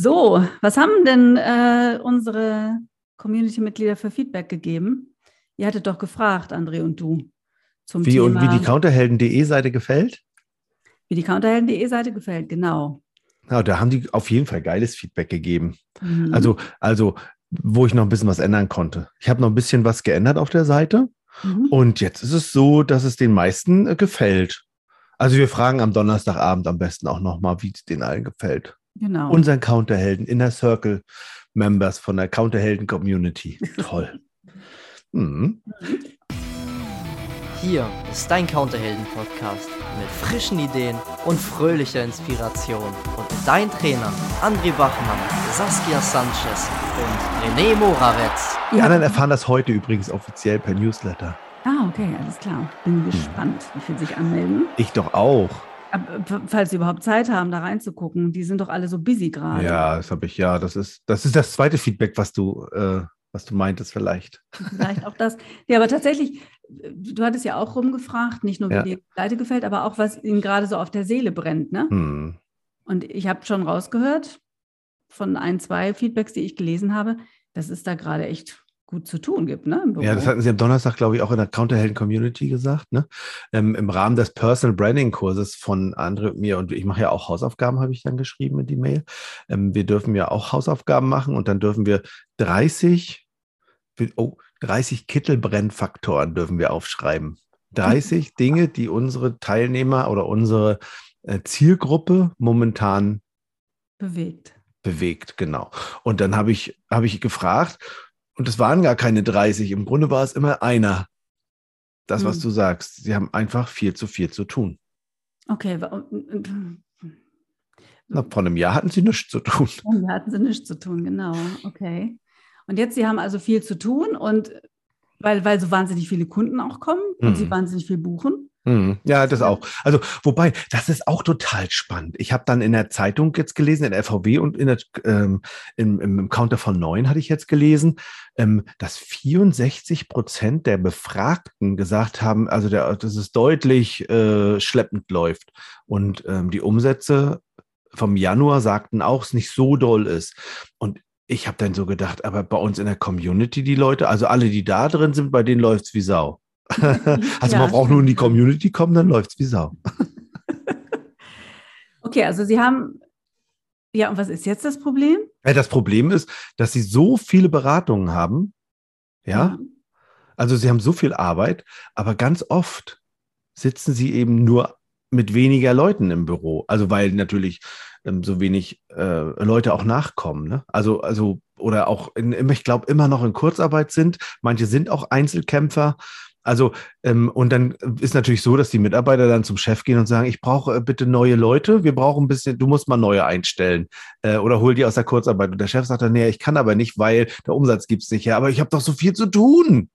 So, was haben denn äh, unsere Community-Mitglieder für Feedback gegeben? Ihr hattet doch gefragt, André und du, zum wie, Thema. Und wie die counterhelden.de Seite gefällt? Wie die counterhelden.de Seite gefällt, genau. Ja, da haben die auf jeden Fall geiles Feedback gegeben. Mhm. Also, also, wo ich noch ein bisschen was ändern konnte. Ich habe noch ein bisschen was geändert auf der Seite. Mhm. Und jetzt ist es so, dass es den meisten äh, gefällt. Also wir fragen am Donnerstagabend am besten auch nochmal, wie es den allen gefällt. Genau. Unseren Counterhelden, Inner Circle Members von der Counterhelden Community. Toll. Mhm. Hier ist dein Counterhelden-Podcast mit frischen Ideen und fröhlicher Inspiration. Und mit deinen Trainern André Bachmann, Saskia Sanchez und René Moravetz. Die anderen erfahren das heute übrigens offiziell per Newsletter. Ah, okay, alles klar. Bin hm. gespannt, wie viel sich anmelden. Ich doch auch. Aber, falls sie überhaupt Zeit haben, da reinzugucken. Die sind doch alle so busy gerade. Ja, das habe ich, ja. Das ist, das ist das zweite Feedback, was du, äh, was du meintest, vielleicht. Vielleicht auch das. Ja, aber tatsächlich, du hattest ja auch rumgefragt, nicht nur, wie ja. dir die Seite gefällt, aber auch, was ihnen gerade so auf der Seele brennt, ne? Hm. Und ich habe schon rausgehört von ein, zwei Feedbacks, die ich gelesen habe, dass es da gerade echt gut zu tun gibt, ne? Ja, das hatten Sie am Donnerstag, glaube ich, auch in der Counterhelden Community gesagt, ne? Ähm, Im Rahmen des Personal Branding Kurses von Andre und mir, und ich mache ja auch Hausaufgaben, habe ich dann geschrieben in die Mail. Ähm, wir dürfen ja auch Hausaufgaben machen und dann dürfen wir 30, oh, 30 Kittelbrennfaktoren dürfen wir aufschreiben. 30 Dinge, die unsere Teilnehmer oder unsere äh, Zielgruppe momentan bewegt. Bewegt, genau. Und dann habe ich, habe ich gefragt, und es waren gar keine 30. Im Grunde war es immer einer. Das, was hm. du sagst. Sie haben einfach viel zu viel zu tun. Okay. Na, vor einem Jahr hatten sie nichts zu tun. Vor einem Jahr hatten sie nichts zu tun, genau. Okay. Und jetzt, sie haben also viel zu tun und weil, weil so wahnsinnig viele Kunden auch kommen und sie hm. wahnsinnig viel buchen. Hm, ja, das auch. Also, wobei, das ist auch total spannend. Ich habe dann in der Zeitung jetzt gelesen, in der FVW und in der, ähm, im, im, Counter von 9 hatte ich jetzt gelesen, ähm, dass 64 Prozent der Befragten gesagt haben, also der, dass es deutlich äh, schleppend läuft. Und ähm, die Umsätze vom Januar sagten auch, es nicht so doll ist. Und ich habe dann so gedacht, aber bei uns in der Community die Leute, also alle, die da drin sind, bei denen läuft es wie Sau. also ja, man braucht nur in die Community kommen, dann läuft es wie Sau. okay, also Sie haben, ja, und was ist jetzt das Problem? Das Problem ist, dass Sie so viele Beratungen haben, ja. Mhm. Also Sie haben so viel Arbeit, aber ganz oft sitzen Sie eben nur mit weniger Leuten im Büro. Also weil natürlich ähm, so wenig äh, Leute auch nachkommen. Ne? Also, also, oder auch, in, ich glaube, immer noch in Kurzarbeit sind. Manche sind auch Einzelkämpfer. Also, ähm, und dann ist natürlich so, dass die Mitarbeiter dann zum Chef gehen und sagen, ich brauche äh, bitte neue Leute, wir brauchen ein bisschen, du musst mal neue einstellen äh, oder hol die aus der Kurzarbeit. Und der Chef sagt dann, nee, ich kann aber nicht, weil der Umsatz gibt es nicht her, aber ich habe doch so viel zu tun.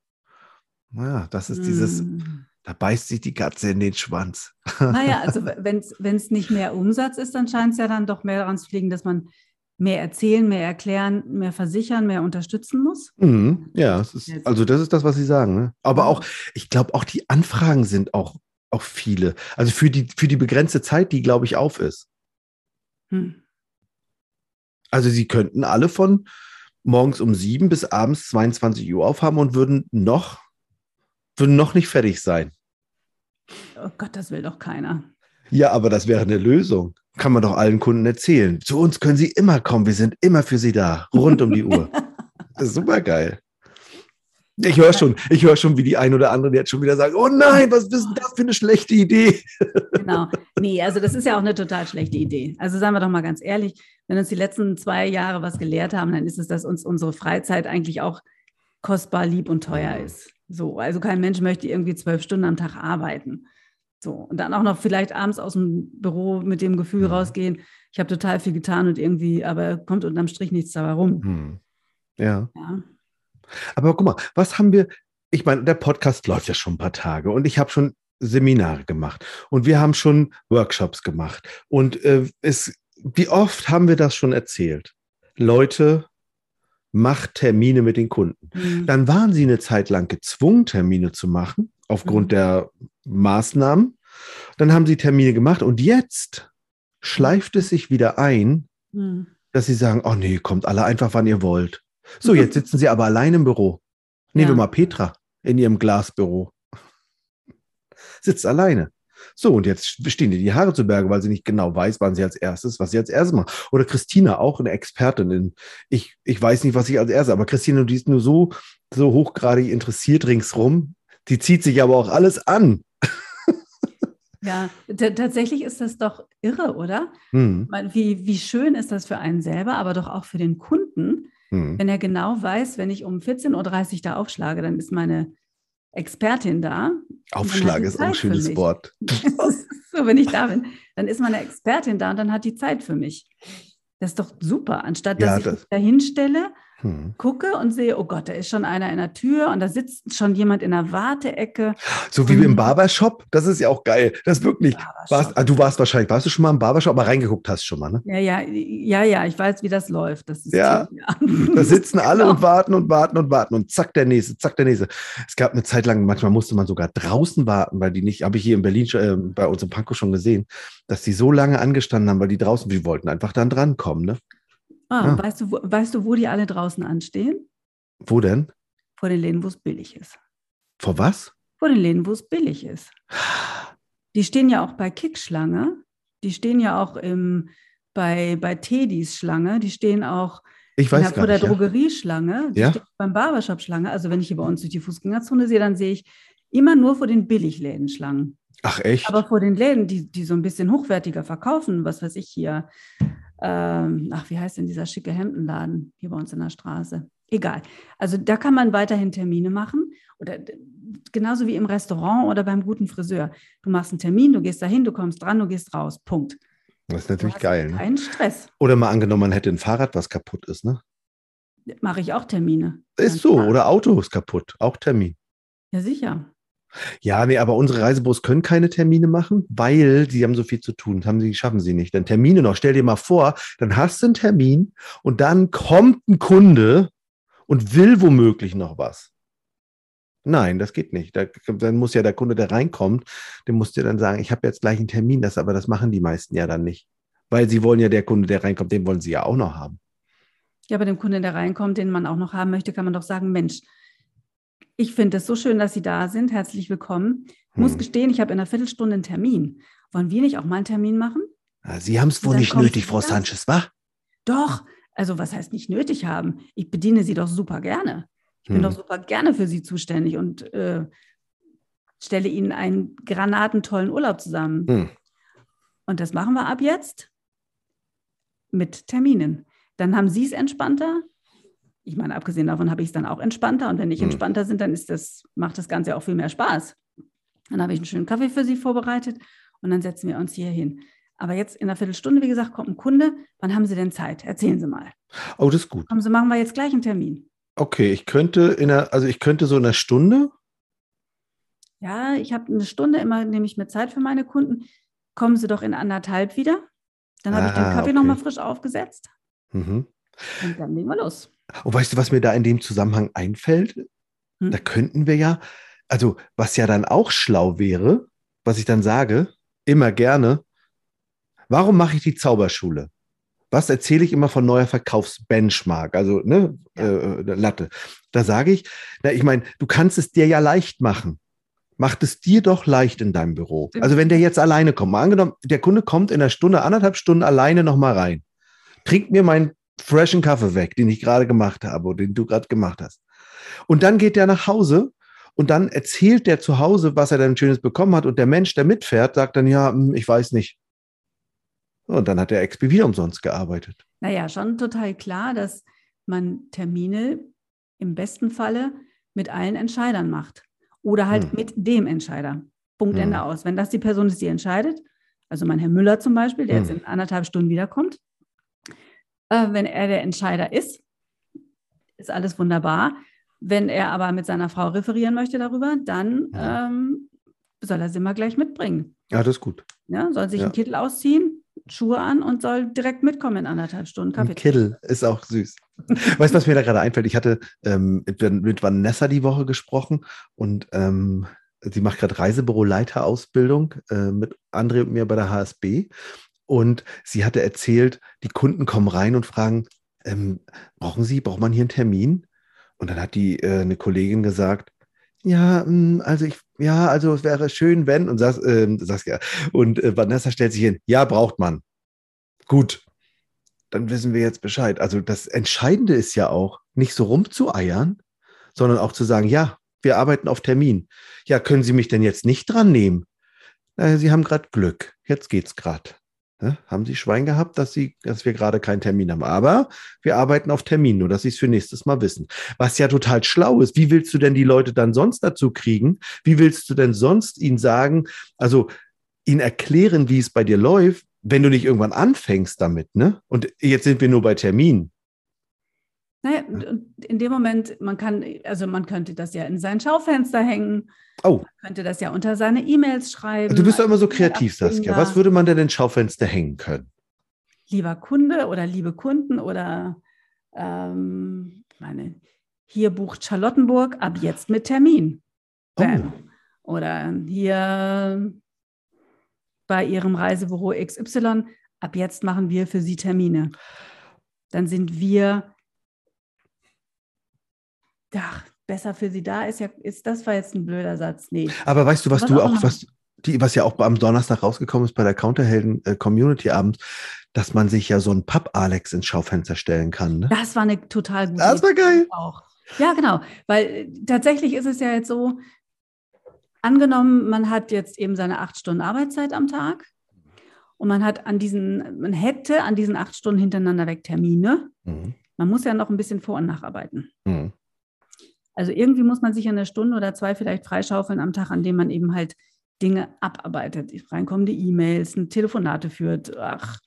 Ja, das ist dieses, hm. da beißt sich die Katze in den Schwanz. Naja, also wenn es nicht mehr Umsatz ist, dann scheint es ja dann doch mehr daran zu liegen, dass man mehr erzählen, mehr erklären, mehr versichern, mehr unterstützen muss? Mhm, ja, ist, also das ist das, was Sie sagen. Ne? Aber auch, ich glaube, auch die Anfragen sind auch, auch viele. Also für die, für die begrenzte Zeit, die, glaube ich, auf ist. Hm. Also Sie könnten alle von morgens um sieben bis abends 22 Uhr aufhaben und würden noch, würden noch nicht fertig sein. Oh Gott, das will doch keiner. Ja, aber das wäre eine Lösung kann man doch allen Kunden erzählen. Zu uns können Sie immer kommen. Wir sind immer für Sie da, rund um die Uhr. Das ist super geil. Ich höre schon, ich höre schon, wie die ein oder andere jetzt schon wieder sagen, oh nein, was ist das für eine schlechte Idee? Genau. Nee, also das ist ja auch eine total schlechte Idee. Also sagen wir doch mal ganz ehrlich, wenn uns die letzten zwei Jahre was gelehrt haben, dann ist es, dass uns unsere Freizeit eigentlich auch kostbar, lieb und teuer ist. So, also kein Mensch möchte irgendwie zwölf Stunden am Tag arbeiten. So, und dann auch noch vielleicht abends aus dem Büro mit dem Gefühl mhm. rausgehen, ich habe total viel getan und irgendwie, aber kommt unterm Strich nichts dabei rum. Mhm. Ja. ja. Aber guck mal, was haben wir, ich meine, der Podcast läuft ja schon ein paar Tage und ich habe schon Seminare gemacht und wir haben schon Workshops gemacht. Und äh, es, wie oft haben wir das schon erzählt? Leute, macht Termine mit den Kunden. Mhm. Dann waren sie eine Zeit lang gezwungen, Termine zu machen, aufgrund mhm. der Maßnahmen. Dann haben sie Termine gemacht und jetzt schleift es sich wieder ein, mhm. dass sie sagen, oh nee, kommt alle einfach, wann ihr wollt. So, jetzt sitzen sie aber allein im Büro. Nehmen wir Ja. mal Petra in ihrem Glasbüro. Sitzt alleine. So, und jetzt stehen dir die Haare zu Berge, weil sie nicht genau weiß, wann sie als erstes, was sie als erstes macht. Oder Christina, auch eine Expertin in, ich, ich weiß nicht, was ich als erstes, aber Christina, die ist nur so, so hochgradig interessiert ringsrum. Die zieht sich aber auch alles an. Ja, tatsächlich ist das doch irre, oder? Hm, Ich Wie, wie schön ist das für einen selber, aber doch auch für den Kunden, hm. wenn er genau weiß, wenn ich um 14.30 Uhr da aufschlage, dann ist meine Expertin da. Aufschlag ist auch ein schönes. Wort. so, wenn ich da bin, dann ist meine Expertin da und dann hat die Zeit für mich. Das ist doch super, anstatt dass Ja, ich das- mich da hinstelle, Hm. gucke und sehe, oh Gott, da ist schon einer in der Tür und da sitzt schon jemand in der Warteecke. So wie im. Barbershop, das ist ja auch geil. Das wirklich. Warst, ah, du warst wahrscheinlich, warst du schon mal im Barbershop, aber reingeguckt hast schon mal, ne? Ja, ja, ja, ja, ich weiß, wie das läuft. Das ist Ja. ja. Da sitzen alle Genau. und warten und warten und warten und zack, der nächste, zack, der nächste. Es gab eine Zeit lang, manchmal musste man sogar draußen warten, weil die nicht, habe ich hier in Berlin äh, bei uns im Pankow schon gesehen, dass die so lange angestanden haben, weil die draußen, die wollten einfach dann drankommen, ne? Ah, Ja. weißt, du, wo, weißt du, wo die alle draußen anstehen? Wo denn? Vor den Läden, wo es billig ist. Vor was? Vor den Läden, wo es billig ist. Die stehen ja auch bei Kickschlange. Die stehen ja auch im, bei, bei Tedis Schlange. Die stehen auch Ich weiß vor der nicht. Drogerieschlange. Die Ja? stehen beim Barbershop Schlange. Also wenn ich hier bei uns durch die Fußgängerzone sehe, dann sehe ich immer nur vor den Billigläden Schlangen. Ach echt? Aber vor den Läden, die, die so ein bisschen hochwertiger verkaufen, was weiß ich hier, ähm, ach, wie heißt denn dieser schicke Hemdenladen hier bei uns in der Straße? Egal. Also da kann man weiterhin Termine machen. Oder genauso wie im Restaurant oder beim guten Friseur. Du machst einen Termin, du gehst dahin, du kommst dran, du gehst raus. Punkt. das ist natürlich geil, ne? Keinen Stress. Oder mal angenommen, man hätte ein Fahrrad, was kaputt ist, ne? Mache ich auch Termine. Ist so. klar. Oder Auto ist kaputt. Auch Termin. Ja, sicher. Ja, nee, aber unsere Reisebüros können keine Termine machen, weil sie haben so viel zu tun. Das haben sie, schaffen sie nicht. Denn Termine noch, stell dir mal vor, dann hast du einen Termin und dann kommt ein Kunde und will womöglich noch was. Nein, das geht nicht. Da, dann muss ja der Kunde, der reinkommt, der muss dir dann sagen, ich habe jetzt gleich einen Termin, das, aber das machen die meisten ja dann nicht. Weil sie wollen ja, der Kunde, der reinkommt, den wollen sie ja auch noch haben. Ja, bei dem Kunden, der reinkommt, den man auch noch haben möchte, kann man doch sagen, Mensch, ich finde es so schön, dass Sie da sind. Herzlich willkommen. Ich muss Hm. gestehen, ich habe in einer Viertelstunde einen Termin. Wollen wir nicht auch mal einen Termin machen? Ja, Sie haben es wohl nicht nötig, Frau. Sanchez, wa? Doch. Also was heißt nicht nötig haben? Ich bediene Sie doch super gerne. Ich bin Hm. doch super gerne für Sie zuständig und äh, stelle Ihnen einen granatentollen Urlaub zusammen. Hm. Und das machen wir ab jetzt mit Terminen. Dann haben Sie es entspannter. Ich meine, abgesehen davon habe ich es dann auch entspannter. Und wenn ich Hm. entspannter sind, dann ist das, macht das Ganze auch viel mehr Spaß. Dann habe ich einen schönen Kaffee für Sie vorbereitet und dann setzen wir uns hier hin. Aber jetzt in einer Viertelstunde, wie gesagt, kommt ein Kunde. Wann haben Sie denn Zeit? Erzählen Sie mal. Oh, das ist gut. Kommen Sie, machen wir jetzt gleich einen Termin. Okay, ich könnte in einer, also ich könnte so in einer Stunde. Ja, ich habe eine Stunde immer, nehme ich mir Zeit für meine Kunden. Kommen Sie doch in anderthalb wieder. Dann habe ich den Ah, Kaffee okay. nochmal frisch aufgesetzt. Mhm. Und dann legen wir los. Und weißt du, was mir da in dem Zusammenhang einfällt? Hm. Da könnten wir ja, also was ja dann auch schlau wäre, was ich dann sage, immer gerne, warum mache ich die Zauberschule? Was erzähle ich immer von neuer Verkaufsbenchmark, also ne, Ja. äh, äh, Latte? Da sage ich, na, ich meine, du kannst es dir ja leicht machen. Macht es dir doch leicht in deinem Büro. Also wenn der jetzt alleine kommt, mal angenommen, der Kunde kommt in einer Stunde, anderthalb Stunden alleine nochmal rein, trinkt mir meinen freshen Kaffee weg, den ich gerade gemacht habe oder den du gerade gemacht hast. Und dann geht der nach Hause und dann erzählt der zu Hause, was er dann Schönes bekommen hat. Und der Mensch, der mitfährt, sagt dann, ja, hm, ich weiß nicht. Und dann hat der XP wieder umsonst gearbeitet. Naja, schon total klar, dass man Termine im besten Falle mit allen Entscheidern macht. Oder halt Hm. mit dem Entscheider. Punkt, Hm. Ende aus. Wenn das die Person ist, die entscheidet, also mein Herr Müller zum Beispiel, der Hm. jetzt in anderthalb Stunden wiederkommt, äh, wenn er der Entscheider ist, ist alles wunderbar. Wenn er aber mit seiner Frau referieren möchte darüber, dann ähm, soll er sie mal gleich mitbringen. Ja, das ist gut. Ja, soll sich Ja. einen Kittel ausziehen, Schuhe an und soll direkt mitkommen in anderthalb Stunden Kaffee. Ein Kittel ist auch süß. weißt du, was mir da gerade einfällt? Ich hatte ähm, mit, mit Vanessa die Woche gesprochen und ähm, sie macht gerade Reisebüro-Leiterausbildung äh, mit André und mir bei der HSB. Und sie hatte erzählt, die Kunden kommen rein und fragen, ähm, brauchen Sie, braucht man hier einen Termin? Und dann hat die äh, eine Kollegin gesagt, ja, mh, also ich, ja, also es wäre schön, wenn, und Sas, äh, Saskia, und äh, Vanessa stellt sich hin, ja, braucht man. Gut, dann wissen wir jetzt Bescheid. Also das Entscheidende ist ja auch, nicht so rumzueiern, sondern auch zu sagen, ja, wir arbeiten auf Termin. Ja, können Sie mich denn jetzt nicht dran nehmen? Naja, Sie haben gerade Glück. Jetzt geht's gerade. Ja, haben Sie Schwein gehabt, dass, Sie, dass wir gerade keinen Termin haben. Aber wir arbeiten auf Termin, nur dass Sie es für nächstes Mal wissen. Was ja total schlau ist. Wie willst du denn die Leute dann sonst dazu kriegen? Wie willst du denn sonst ihnen sagen, also ihnen erklären, wie es bei dir läuft, wenn du nicht irgendwann anfängst damit, ne? Und jetzt sind wir nur bei Termin. Naja, in dem Moment, man kann, also man könnte das ja in sein Schaufenster hängen. Oh. Man könnte das ja unter seine E-Mails schreiben. Du bist doch immer so kreativ, Saskia. Was würde man denn in Schaufenster hängen können? Lieber Kunde oder liebe Kunden oder ähm, meine, hier bucht Charlottenburg ab jetzt mit Termin. Bam. Oh. Oder hier bei Ihrem Reisebüro XY, ab jetzt machen wir für Sie Termine. Dann sind wir ach, besser für sie da ist ja, ist das war jetzt ein blöder Satz. Nee. Aber weißt du, was, was du auch, was, die, was ja auch am Donnerstag rausgekommen ist bei der Counterhelden äh, Community Abend, dass man sich ja so ein Papp-Alex ins Schaufenster stellen kann. Ne? Das war eine total gute Das war geil. Auch. Ja, genau. Weil äh, tatsächlich ist es ja jetzt so, angenommen, man hat jetzt eben seine acht Stunden Arbeitszeit am Tag und man hat an diesen, man hätte an diesen acht Stunden hintereinander weg Termine. Mhm. Man muss ja noch ein bisschen vor- und nacharbeiten. Mhm. Also irgendwie muss man sich eine Stunde oder zwei vielleicht freischaufeln am Tag, an dem man eben halt Dinge abarbeitet, reinkommende E-Mails, Telefonate führt, ach,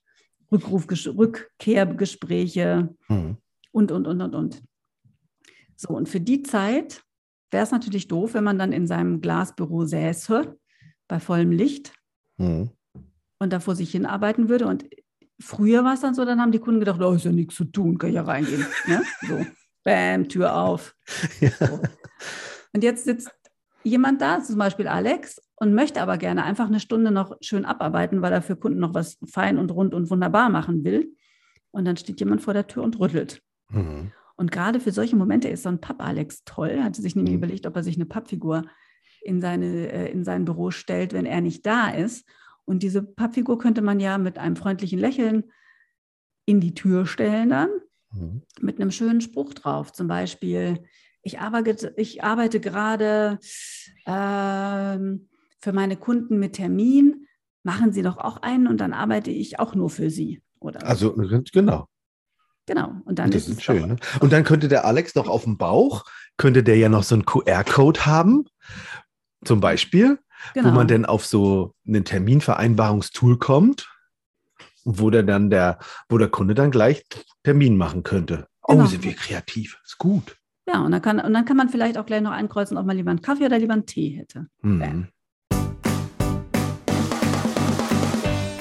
Rückruf, Rückkehrgespräche mhm. und, und, und, und, und. So, und für die Zeit wäre es natürlich doof, wenn man dann in seinem Glasbüro säße, bei vollem Licht mhm. und da vor sich hin arbeiten würde. Und früher war es dann so, dann haben die Kunden gedacht, oh, ist ja nichts zu tun, kann ich ja reingehen. ne? So. Bam, Tür auf. Ja. So. Und jetzt sitzt jemand da, zum Beispiel Alex, und möchte aber gerne einfach eine Stunde noch schön abarbeiten, weil er für Kunden noch was fein und rund und wunderbar machen will. Und dann steht jemand vor der Tür und rüttelt. Mhm. Und gerade für solche Momente ist so ein Papp-Alex toll. Er hatte sich nämlich mhm. überlegt, ob er sich eine Pappfigur in, seine, äh, in sein Büro stellt, wenn er nicht da ist. Und diese Pappfigur könnte man ja mit einem freundlichen Lächeln in die Tür stellen dann mhm. mit einem schönen Spruch drauf. Zum Beispiel, ich arbeite, ich arbeite gerade ähm, für meine Kunden mit Termin. Machen Sie doch auch einen und dann arbeite ich auch nur für Sie. Oder also genau. Genau. Und dann das ist, schön. Doch, ne? Und dann könnte der Alex noch auf dem Bauch, könnte der ja noch so einen QR-Code haben, zum Beispiel, genau. wo man dann auf so ein Terminvereinbarungstool kommt wo der dann der, wo der Kunde dann gleich Termin machen könnte. Oh, genau. sind wir kreativ. Ist gut. Ja, und dann, kann, und dann kann man vielleicht auch gleich noch einkreuzen, ob man lieber einen Kaffee oder lieber einen Tee hätte. Mhm.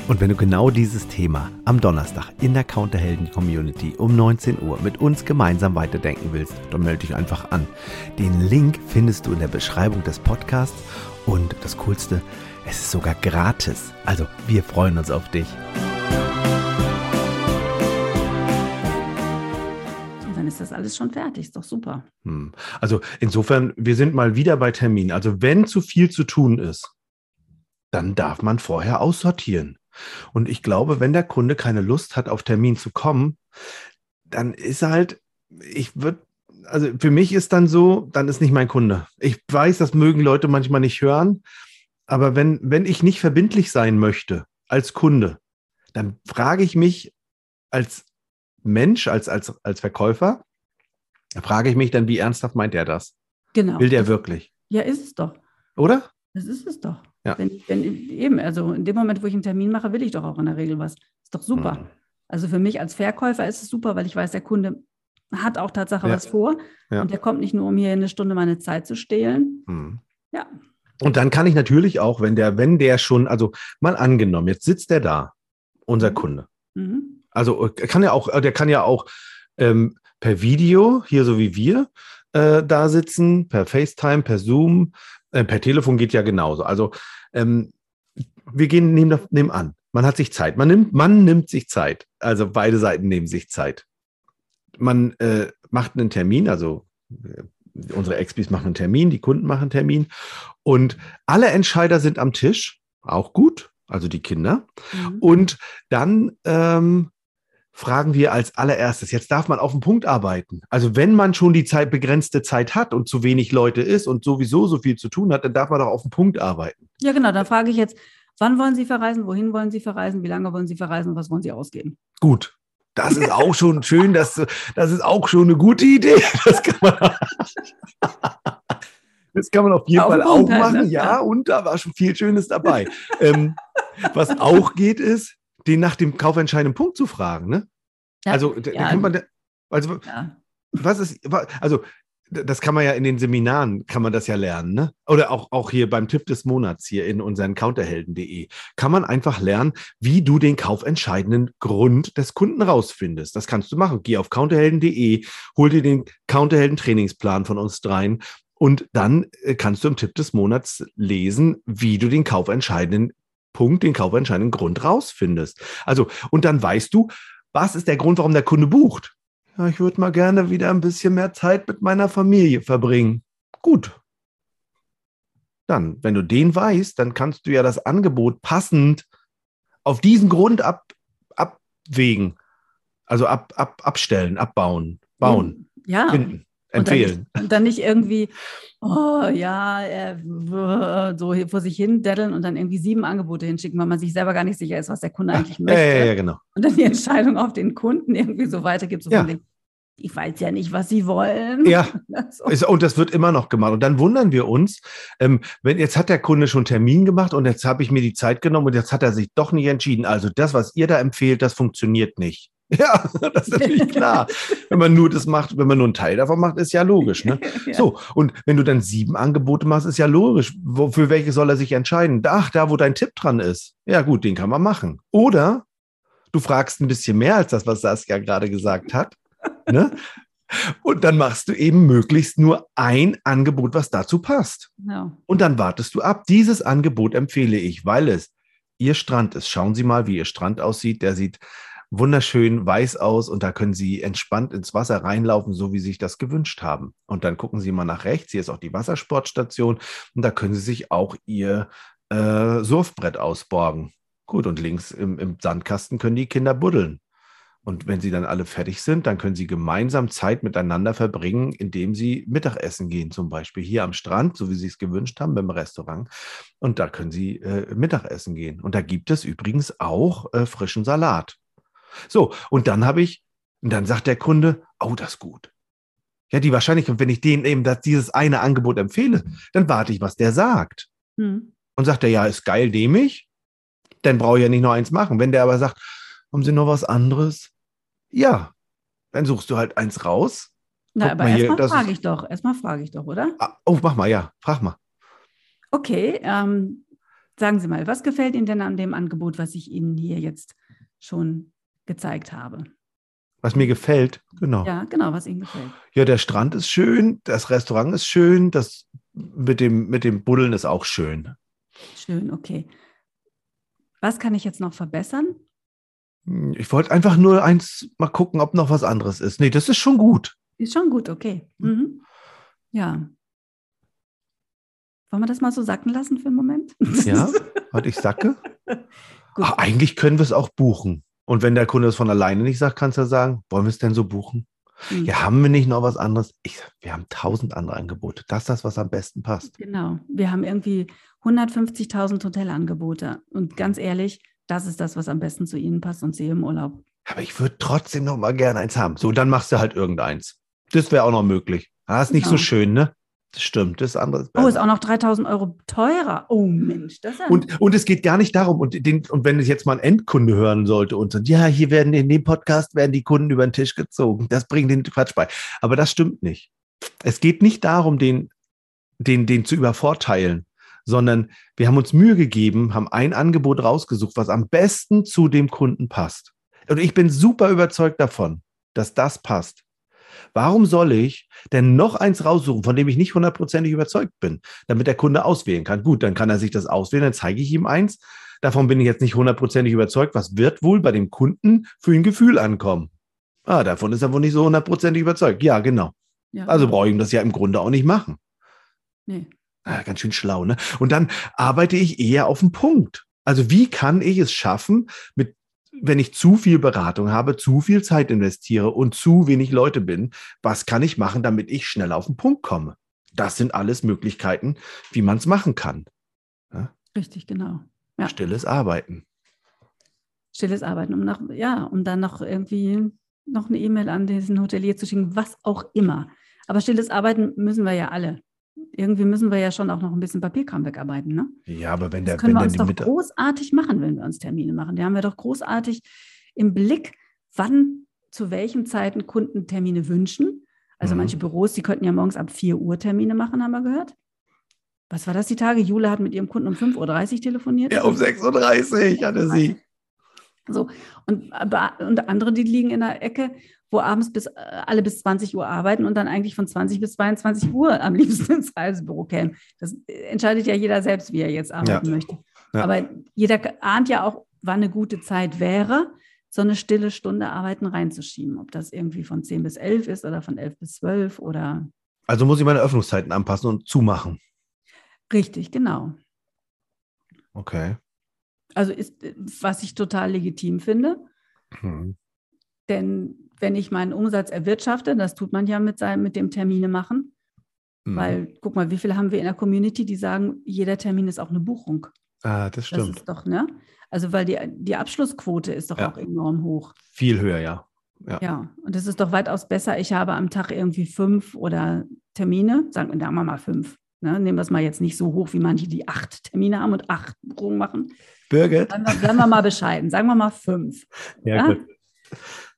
Und wenn du genau dieses Thema am Donnerstag in der Counterhelden Community um 19 Uhr mit uns gemeinsam weiterdenken willst, dann melde dich einfach an. Den Link findest du in der Beschreibung des Podcasts und das Coolste, es ist sogar gratis. Also wir freuen uns auf dich. Ist das alles schon fertig. Ist doch super. Hm. Also insofern, wir sind mal wieder bei Termin. Also wenn zu viel zu tun ist, dann darf man vorher aussortieren. Und ich glaube, wenn der Kunde keine Lust hat, auf Termin zu kommen, dann ist halt, ich würde, also für mich ist dann so, dann ist nicht mein Kunde. Ich weiß, das mögen Leute manchmal nicht hören, aber wenn, wenn ich nicht verbindlich sein möchte als Kunde, dann frage ich mich als Mensch, als, als, als Verkäufer, frage ich mich dann, wie ernsthaft meint er das? Genau. Will der wirklich? Ja, ist es doch. Oder? Das ist es doch. Ja. Wenn, wenn, eben, also in dem Moment, wo ich einen Termin mache, will ich doch auch in der Regel was. Ist doch super. Mhm. Also für mich als Verkäufer ist es super, weil ich weiß, der Kunde hat auch Tatsache ja. was vor. Ja. Und der kommt nicht nur, um hier eine Stunde meine Zeit zu stehlen. Mhm. Ja. Und dann kann ich natürlich auch, wenn der, wenn der schon, also mal angenommen, jetzt sitzt der da, unser mhm. Kunde. Mhm. Also äh, kann ja auch, äh, der kann ja auch ähm, per Video, hier so wie wir, äh, da sitzen, per FaceTime, per Zoom, äh, per Telefon geht ja genauso. Also ähm, wir gehen nehmen, nehmen an, Man hat sich Zeit. Man nimmt, man nimmt sich Zeit. Also beide Seiten nehmen sich Zeit. Man äh, macht einen Termin, also äh, unsere Expis machen einen Termin, die Kunden machen einen Termin und alle Entscheider sind am Tisch, auch gut, also die Kinder. Mhm. Und dann ähm, fragen wir als allererstes, jetzt darf man auf den Punkt arbeiten. Also wenn man schon die Zeit, begrenzte Zeit hat und zu wenig Leute ist und sowieso so viel zu tun hat, dann darf man doch auf den Punkt arbeiten. Ja, genau, dann frage ich jetzt, wann wollen Sie verreisen, wohin wollen Sie verreisen, wie lange wollen Sie verreisen, was wollen Sie ausgeben? Gut. Das ist auch schon schön, das, das ist auch schon eine gute Idee. Das kann man, das kann man auf jeden auf Fall auch halt, machen. Ne? Ja, und da war schon viel Schönes dabei. ähm, was auch geht, ist, den nach dem kaufentscheidenden Punkt zu fragen. Ne? Ja, also, da, ja. kann man, also ja. was ist, also das kann man ja in den Seminaren, kann man das ja lernen, ne? Oder auch, auch hier beim Tipp des Monats hier in unseren counterhelden.de kann man einfach lernen, wie du den kaufentscheidenden Grund des Kunden rausfindest. Das kannst du machen. Geh auf counterhelden.de, hol dir den Counterhelden Trainingsplan von uns dreien und dann äh, kannst du im Tipp des Monats lesen, wie du den kaufentscheidenden Punkt, den kaufentscheidenden Grund rausfindest. Also, und dann weißt du, was ist der Grund, warum der Kunde bucht? Ja, ich würde mal gerne wieder ein bisschen mehr Zeit mit meiner Familie verbringen. Gut. Dann, wenn du den weißt, dann kannst du ja das Angebot passend auf diesen Grund ab, abwägen. Also ab, ab, abstellen, abbauen, bauen, ja. finden empfehlen. Und dann, nicht, dann nicht irgendwie, oh ja, äh, so vor sich hin daddeln und dann irgendwie sieben Angebote hinschicken, weil man sich selber gar nicht sicher ist, was der Kunde eigentlich möchte. Ja, ja, ja, genau. Und dann die Entscheidung auf den Kunden irgendwie so weitergibt, so ja. von dem, ich weiß ja nicht, was sie wollen. Ja, so. und das wird immer noch gemacht. Und dann wundern wir uns, ähm, wenn jetzt hat der Kunde schon Termin gemacht und jetzt habe ich mir die Zeit genommen und jetzt hat er sich doch nicht entschieden. Also das, was ihr da empfehlt, das funktioniert nicht. Ja, das ist natürlich klar. wenn man nur das macht, wenn man nur einen Teil davon macht, ist ja logisch. Ne? ja. So, und wenn du dann sieben Angebote machst, ist ja logisch. Wo, für welche soll er sich entscheiden? Ach, da, wo dein Tipp dran ist. Ja, gut, den kann man machen. Oder du fragst ein bisschen mehr als das, was Saskia gerade gesagt hat. ne? Und dann machst du eben möglichst nur ein Angebot, was dazu passt. Ja. Und dann wartest du ab. Dieses Angebot empfehle ich, weil es Ihr Strand ist. Schauen Sie mal, wie Ihr Strand aussieht. Der sieht wunderschön weiß aus und da können Sie entspannt ins Wasser reinlaufen, so wie Sie sich das gewünscht haben. Und dann gucken Sie mal nach rechts, hier ist auch die Wassersportstation und da können Sie sich auch Ihr äh, Surfbrett ausborgen. Gut, und links im, im Sandkasten können die Kinder buddeln. Und wenn sie dann alle fertig sind, dann können sie gemeinsam Zeit miteinander verbringen, indem sie Mittagessen gehen, zum Beispiel hier am Strand, so wie sie es gewünscht haben beim Restaurant. Und da können sie äh, Mittagessen gehen. Und da gibt es übrigens auch äh, frischen Salat. So, und dann habe ich, und dann sagt der Kunde, oh, das ist gut. Ja, die Wahrscheinlichkeit, wenn ich denen eben das, dieses eine Angebot empfehle, dann warte ich, was der sagt. Hm. Und sagt er, ja, ist geil, dämig, dann brauche ich ja nicht noch eins machen. Wenn der aber sagt, haben Sie noch was anderes? Ja, dann suchst du halt eins raus. Na, aber erstmal frage ich doch, erstmal frage ich doch, oder? Ah, oh, mach mal, ja, frag mal. Okay, ähm, sagen Sie mal, was gefällt Ihnen denn an dem Angebot, was ich Ihnen hier jetzt schon gezeigt habe. Was mir gefällt, genau. Ja, genau, was Ihnen gefällt. Ja, der Strand ist schön, das Restaurant ist schön, das mit dem, mit dem Buddeln ist auch schön. Schön, okay. Was kann ich jetzt noch verbessern? Ich wollte einfach nur eins mal gucken, ob noch was anderes ist. Nee, das ist schon gut. Ist schon gut, okay. Hm. Mhm. Ja. Wollen wir das mal so sacken lassen für einen Moment? Ja, warte, ich sacke. Ach, eigentlich können wir es auch buchen. Und wenn der Kunde es von alleine nicht sagt, kannst du sagen, wollen wir es denn so buchen? Mhm. Ja, haben wir nicht noch was anderes? Ich, wir haben tausend andere Angebote. Das ist das, was am besten passt. Genau. Wir haben irgendwie 150.000 Hotelangebote. Und ganz ehrlich, das ist das, was am besten zu Ihnen passt und Sie im Urlaub. Aber ich würde trotzdem noch mal gerne eins haben. So, dann machst du halt irgendeins. Das wäre auch noch möglich. Das ah, ist nicht genau. so schön, ne? Stimmt, das andere ist Oh, ist auch noch 3000 Euro teurer. Oh Mensch, das ist ja und, und es geht gar nicht darum, und, den, und wenn es jetzt mal ein Endkunde hören sollte und sagt, ja, hier werden in dem Podcast werden die Kunden über den Tisch gezogen, das bringt den Quatsch bei. Aber das stimmt nicht. Es geht nicht darum, den, den, den zu übervorteilen, sondern wir haben uns Mühe gegeben, haben ein Angebot rausgesucht, was am besten zu dem Kunden passt. Und ich bin super überzeugt davon, dass das passt. Warum soll ich denn noch eins raussuchen, von dem ich nicht hundertprozentig überzeugt bin, damit der Kunde auswählen kann? Gut, dann kann er sich das auswählen, dann zeige ich ihm eins. davon bin ich jetzt nicht hundertprozentig überzeugt. Was wird wohl bei dem Kunden für ein Gefühl ankommen? Ah, davon ist er wohl nicht so hundertprozentig überzeugt. Ja, genau. Ja. Also brauche ich ihm das ja im Grunde auch nicht machen. nee. Ah, ganz schön schlau, ne? Und dann arbeite ich eher auf den Punkt. Also wie kann ich es schaffen, mit, wenn ich zu viel Beratung habe, zu viel Zeit investiere und zu wenig Leute bin, was kann ich machen, damit ich schnell auf den Punkt komme? Das sind alles Möglichkeiten, wie man es machen kann. Richtig, genau. Ja. Stilles Arbeiten. Stilles Arbeiten, um nach, ja, um dann noch irgendwie noch eine E-Mail an diesen Hotelier zu schicken, was auch immer. Aber stilles Arbeiten müssen wir ja alle. Irgendwie müssen wir ja schon auch noch ein bisschen Papierkram wegarbeiten, ne? Ja, aber wenn der, Das können wenn wir uns die doch Mitte großartig machen, wenn wir uns Termine machen. Da haben wir doch großartig im Blick, wann zu welchen Zeiten Kunden Termine wünschen. Also Mhm. manche Büros, die könnten ja morgens ab 4 Uhr Termine machen, haben wir gehört. Was war das die Tage? Jule hat mit ihrem Kunden um 5.30 Uhr telefoniert. ja, um 6.30 Uhr hatte sie. So, und, und andere, die liegen in der Ecke, wo abends bis äh, alle bis 20 Uhr arbeiten und dann eigentlich von 20 bis 22 Uhr am liebsten ins Reisebüro kämen. Das äh, entscheidet ja jeder selbst, wie er jetzt arbeiten möchte. Ja. Aber jeder ahnt ja auch, wann eine gute Zeit wäre, so eine stille Stunde Arbeiten reinzuschieben. Ob das irgendwie von 10 bis 11 ist oder von 11 bis 12 oder Also muss ich meine Öffnungszeiten anpassen und zumachen. richtig, genau. Okay. Also ist, äh, was ich total legitim finde. Hm. Denn wenn ich meinen Umsatz erwirtschafte, das tut man ja mit, seinem, mit dem Termine machen, Hm. weil guck mal, wie viele haben wir in der Community, die sagen, jeder Termin ist auch eine Buchung. ah, das Das stimmt. ist doch, ne? Also weil die, die Abschlussquote ist doch Ja. auch enorm hoch. Viel höher, ja. Ja. Ja, und es ist doch weitaus besser, ich habe am Tag irgendwie fünf oder Termine, sagen, sagen wir mal fünf. Ne? Nehmen wir es mal jetzt nicht so hoch wie manche, die acht Termine haben und acht Buchungen machen. Birgit? Bleiben wir, bleiben wir mal bescheiden, sagen wir mal fünf. Ja, Ja. gut.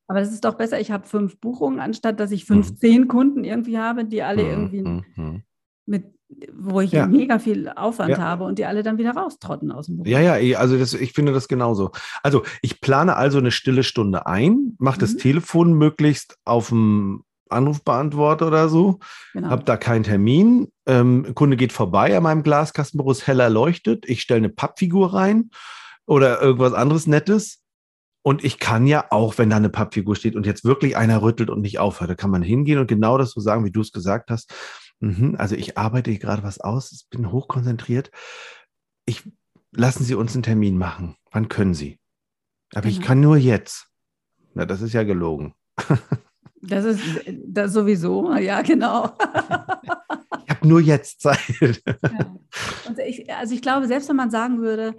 Aber das ist doch besser, ich habe fünf Buchungen, anstatt dass ich Mhm. 15 Kunden irgendwie habe, die alle Hm, irgendwie hm, hm. mit, wo ich Ja. mega viel Aufwand Ja. habe und die alle dann wieder raustrotten aus dem Büro. Ja, ja, eh, also das, ich finde das genauso. Also ich plane also eine stille Stunde ein, mache das Mhm. Telefon möglichst auf dem Anrufbeantworter oder so, genau. habe da keinen Termin. Ähm, Kunde geht vorbei an meinem Glaskastenbüro, ist hell erleuchtet. Ich stelle eine Pappfigur rein oder irgendwas anderes Nettes. Und ich kann ja auch, wenn da eine Pappfigur steht und jetzt wirklich einer rüttelt und nicht aufhört, da kann man hingehen und genau das so sagen, wie du es gesagt hast. Mhm, also ich arbeite hier gerade was aus, ich bin hochkonzentriert. Ich lassen Sie uns einen Termin machen. Wann können Sie? Aber ich Genau. kann nur jetzt. Na, das ist ja gelogen. Das ist das sowieso, ja, genau. Ich habe nur jetzt Zeit. Ja. Ich, also ich glaube, selbst wenn man sagen würde,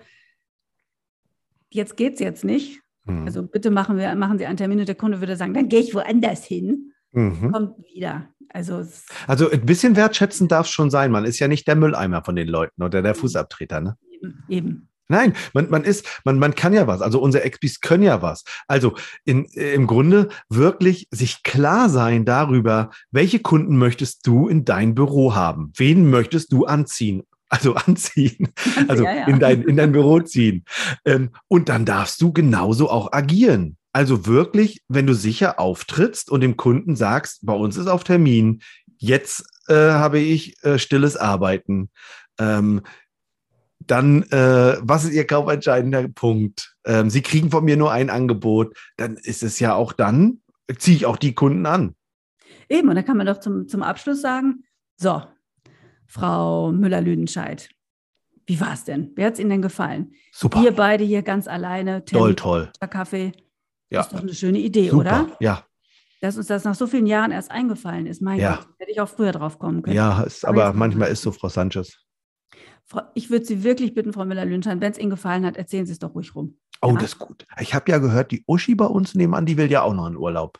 jetzt geht es jetzt nicht, Mhm. also bitte machen, wir, machen Sie einen Termin und der Kunde würde sagen, dann gehe ich woanders hin, Mhm. kommt wieder. Also Also ein bisschen wertschätzend darf es schon sein. Man ist ja nicht der Mülleimer von den Leuten oder der Fußabtreter, ne? eben, eben. Nein, man, man ist, man, man kann ja was. Also unsere Expis können ja was. Also in, im Grunde wirklich sich klar sein darüber, welche Kunden möchtest du in dein Büro haben? Wen möchtest du anziehen? Also anziehen, also Ja, ja. in dein, in dein Büro ziehen. Ähm, und dann darfst du genauso auch agieren. Also wirklich, wenn du sicher auftrittst und dem Kunden sagst, bei uns ist auf Termin, jetzt äh, habe ich äh, stilles Arbeiten. Ähm, dann, äh, was ist Ihr kaufentscheidender Punkt? Ähm, Sie kriegen von mir nur ein Angebot, dann ist es ja auch dann, ziehe ich auch die Kunden an. Eben, und dann kann man doch zum, zum Abschluss sagen, so, Frau Müller-Lüdenscheid, wie war es denn? Wer hat es Ihnen denn gefallen? Super, Wir beide hier ganz alleine, toll, toll. Kaffee, Ja, ist doch eine schöne Idee, super. oder? Ja, Dass uns das nach so vielen Jahren erst eingefallen ist. Mein Ja. Gott, hätte ich auch früher drauf kommen können. ja, ist, Aber aber manchmal ist so, Frau Sanchez. Ich würde Sie wirklich bitten, Frau Müller-Lünschein, wenn es Ihnen gefallen hat, erzählen Sie es doch ruhig rum. Oh, Ja. das ist gut. Ich habe ja gehört, die Uschi bei uns nebenan, die will ja auch noch in Urlaub.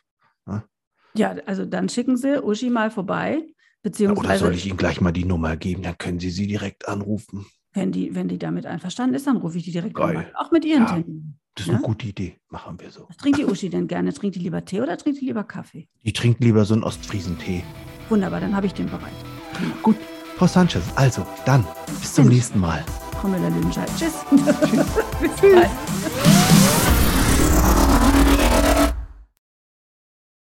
Ja, also dann schicken Sie Uschi mal vorbei, Oder beziehungsweise soll ich Ihnen gleich mal die Nummer geben? Dann können Sie sie direkt anrufen. wenn, die, wenn die damit einverstanden ist, dann rufe ich die direkt Geil. an. Auch mit Ihren Ja. Terminen. Das ist Ja? eine gute Idee. Machen wir so. Was trinkt die Uschi denn gerne? Trinkt die lieber Tee oder trinkt die lieber Kaffee? Die trinkt lieber so einen Ostfriesentee. Wunderbar, dann habe ich den bereit. Gut, Frau Sanchez, also dann bis zum nächsten Mal. Frau Müller-Lüdenscheid. Tschüss. Bis bald.